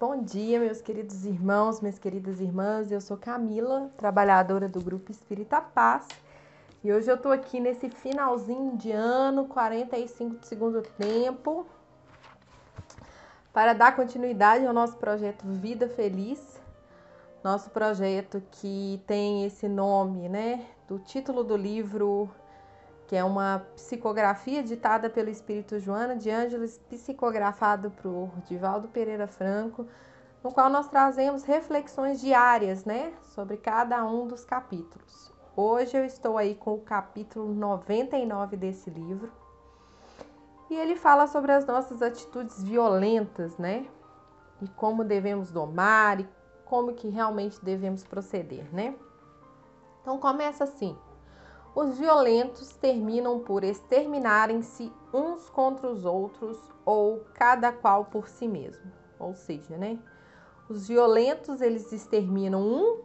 Bom dia, meus queridos irmãos, minhas queridas irmãs. Eu sou Camila, trabalhadora do Grupo Espírita Paz. E hoje eu tô aqui nesse finalzinho de ano, 45 de segundo tempo, para dar continuidade ao nosso projeto Vida Feliz. Nosso projeto que tem esse nome, né, do título do livro que é uma psicografia ditada pelo Espírito Joana de Ângeles, psicografado por Divaldo Pereira Franco, no qual nós trazemos reflexões diárias, né, sobre cada um dos capítulos. Hoje eu estou aí com o capítulo 99 desse livro. E ele fala sobre as nossas atitudes violentas, né? E como devemos domar e como que realmente devemos proceder, né? Então começa assim: os violentos terminam por exterminarem-se uns contra os outros ou cada qual por si mesmo. Ou seja, né? Os violentos eles exterminam um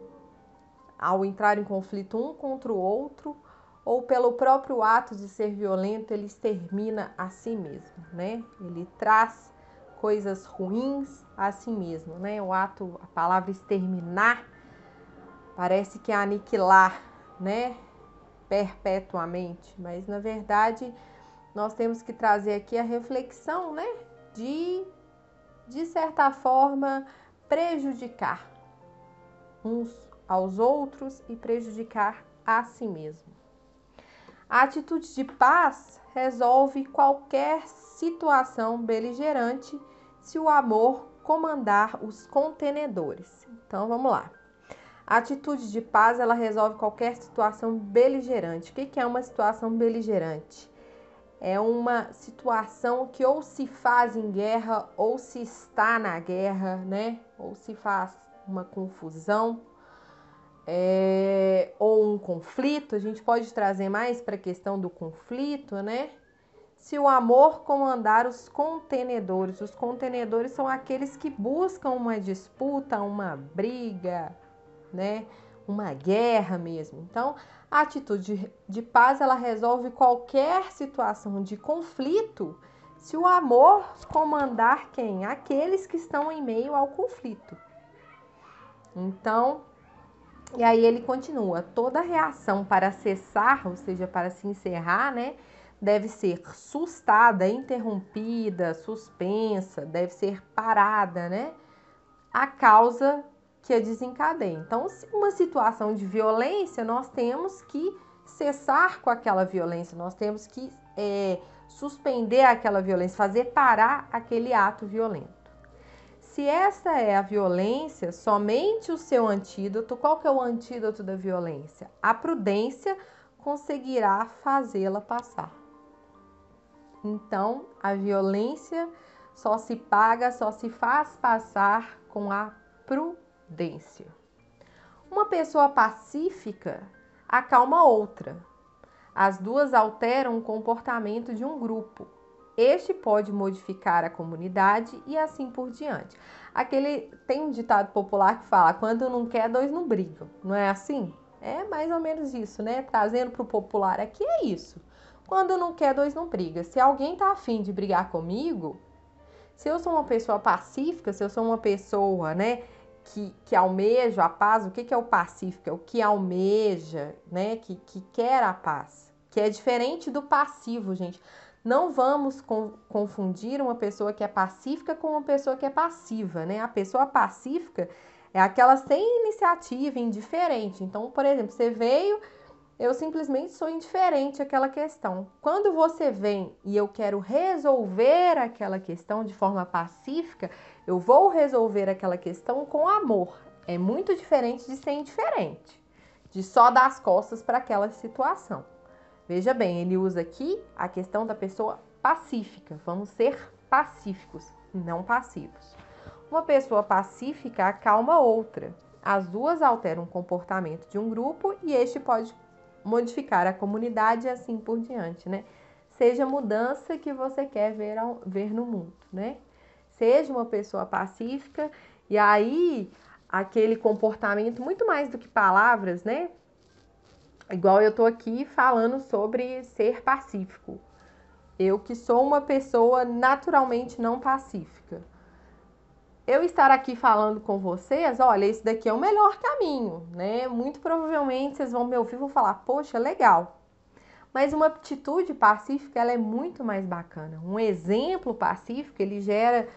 ao entrar em conflito um contra o outro ou pelo próprio ato de ser violento ele extermina a si mesmo, né? Ele traz coisas ruins a si mesmo, né? O ato, a palavra exterminar parece que é aniquilar, né? Perpetuamente, mas na verdade nós temos que trazer aqui a reflexão, né, de de certa forma prejudicar uns aos outros e prejudicar a si mesmo. A atitude de paz resolve qualquer situação beligerante se o amor comandar os contenedores. Então vamos lá. A atitude de paz ela resolve qualquer situação beligerante. O que é uma situação beligerante? É uma situação que ou se faz em guerra ou se está na guerra, né? Ou se faz uma confusão é, ou um conflito. A gente pode trazer mais para a questão do conflito, né? Se o amor comandar os contenedores, os contenedores são aqueles que buscam uma disputa, uma briga, né? Uma guerra mesmo. Então, a atitude de paz ela resolve qualquer situação de conflito se o amor comandar quem? Aqueles que estão em meio ao conflito. Então, e aí ele continua: toda reação para cessar, ou seja, para se encerrar, né, deve ser sustada, interrompida, suspensa, deve ser parada, né? A causa que a desencadeia. Então, uma situação de violência, nós temos que cessar com aquela violência, nós temos que é, suspender aquela violência, fazer parar aquele ato violento. Se essa é a violência, somente o seu antídoto, qual que é o antídoto da violência? A prudência conseguirá fazê-la passar. Então, a violência só se paga, só se faz passar com a prudência prudência. Uma pessoa pacífica acalma outra. As duas alteram o comportamento de um grupo. Este pode modificar a comunidade e assim por diante. Aquele tem um ditado popular que fala: quando não quer, dois não brigam. Não é assim? É mais ou menos isso, né? Trazendo para o popular aqui é isso. Quando não quer, dois não brigam. Se alguém tá afim de brigar comigo, se eu sou uma pessoa pacífica, se eu sou uma pessoa, né, que, que almeja a paz, o que, que é o pacífico? É o que almeja, né? Que, que quer a paz. Que é diferente do passivo, gente. Não vamos confundir uma pessoa que é pacífica com uma pessoa que é passiva, né? A pessoa pacífica é aquela sem iniciativa, indiferente. Então, por exemplo, você veio, eu simplesmente sou indiferente àquela questão. Quando você vem e eu quero resolver aquela questão de forma pacífica, eu vou resolver aquela questão com amor. É muito diferente de ser indiferente, de só dar as costas para aquela situação. Veja bem, ele usa aqui a questão da pessoa pacífica. Vamos ser pacíficos, não passivos. Uma pessoa pacífica acalma outra. As duas alteram o comportamento de um grupo e este pode modificar a comunidade e assim por diante, né? Seja a mudança que você quer ver, ao, ver no mundo, né? Seja uma pessoa pacífica e aí aquele comportamento muito mais do que palavras, né? Igual eu tô aqui falando sobre ser pacífico. Eu que sou uma pessoa naturalmente não pacífica. Eu estar aqui falando com vocês, olha, esse daqui é o melhor caminho, né? Muito provavelmente vocês vão me ouvir e vão falar, poxa, legal. Mas uma atitude pacífica, ela é muito mais bacana. Um exemplo pacífico, ele gera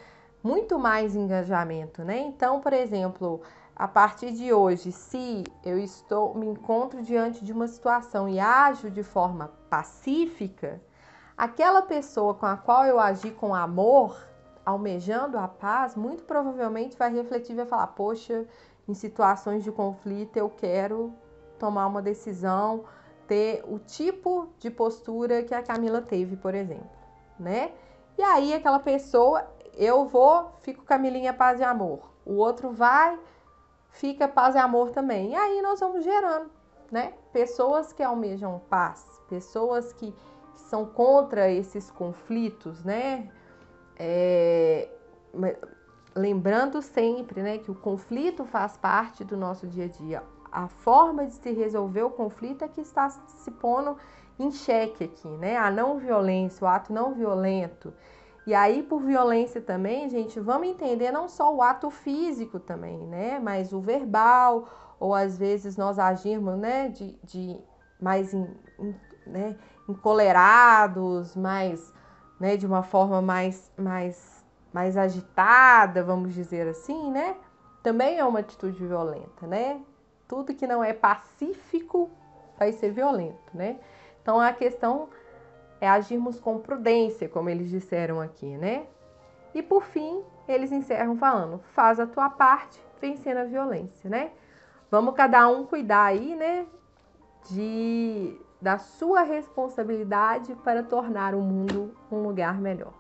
muito mais engajamento, né? Então, por exemplo, a partir de hoje, se eu estou me encontro diante de uma situação e ajo de forma pacífica, aquela pessoa com a qual eu agi com amor, almejando a paz, muito provavelmente vai refletir e vai falar: "Poxa, em situações de conflito eu quero tomar uma decisão, ter o tipo de postura que a Camila teve, por exemplo, né? E aí aquela pessoa, eu vou, fico Camilinha paz e amor. O outro vai, fica paz e amor também. E aí nós vamos gerando, né? Pessoas que almejam paz, pessoas que, que são contra esses conflitos, né? É, lembrando sempre, né, que o conflito faz parte do nosso dia a dia a forma de se resolver o conflito é que está se pondo em xeque aqui, né? A não violência, o ato não violento. E aí, por violência também, gente, vamos entender não só o ato físico também, né? Mas o verbal, ou às vezes nós agirmos, né, de, de mais in, in, né, encolerados, mais, né, de uma forma mais, mais, mais agitada, vamos dizer assim, né? Também é uma atitude violenta, né? tudo que não é pacífico vai ser violento, né? Então a questão é agirmos com prudência, como eles disseram aqui, né? E por fim, eles encerram falando: faz a tua parte, vencendo a violência, né? Vamos cada um cuidar aí, né? De da sua responsabilidade para tornar o mundo um lugar melhor.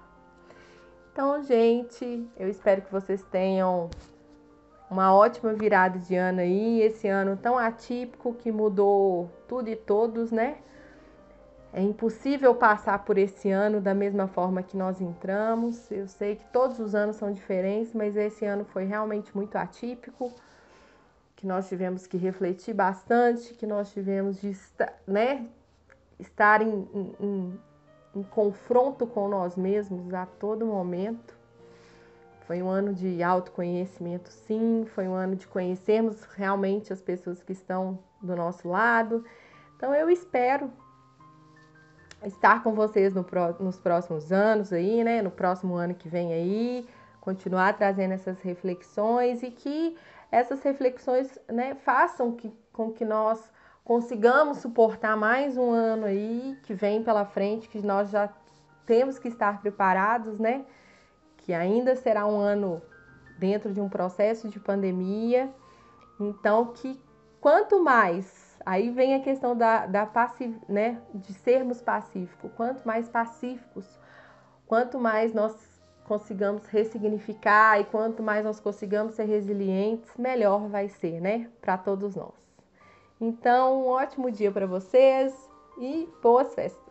Então, gente, eu espero que vocês tenham uma ótima virada de ano aí, esse ano tão atípico que mudou tudo e todos, né? É impossível passar por esse ano da mesma forma que nós entramos. Eu sei que todos os anos são diferentes, mas esse ano foi realmente muito atípico, que nós tivemos que refletir bastante, que nós tivemos de né, estar em, em, em confronto com nós mesmos a todo momento. Foi um ano de autoconhecimento, sim. Foi um ano de conhecermos realmente as pessoas que estão do nosso lado. Então, eu espero estar com vocês no, nos próximos anos aí, né? No próximo ano que vem aí, continuar trazendo essas reflexões e que essas reflexões, né, façam que, com que nós consigamos suportar mais um ano aí que vem pela frente, que nós já temos que estar preparados, né? que ainda será um ano dentro de um processo de pandemia. Então, que quanto mais, aí vem a questão da, da passiv, né, de sermos pacíficos, quanto mais pacíficos, quanto mais nós consigamos ressignificar e quanto mais nós consigamos ser resilientes, melhor vai ser, né, para todos nós. Então, um ótimo dia para vocês e boas festas!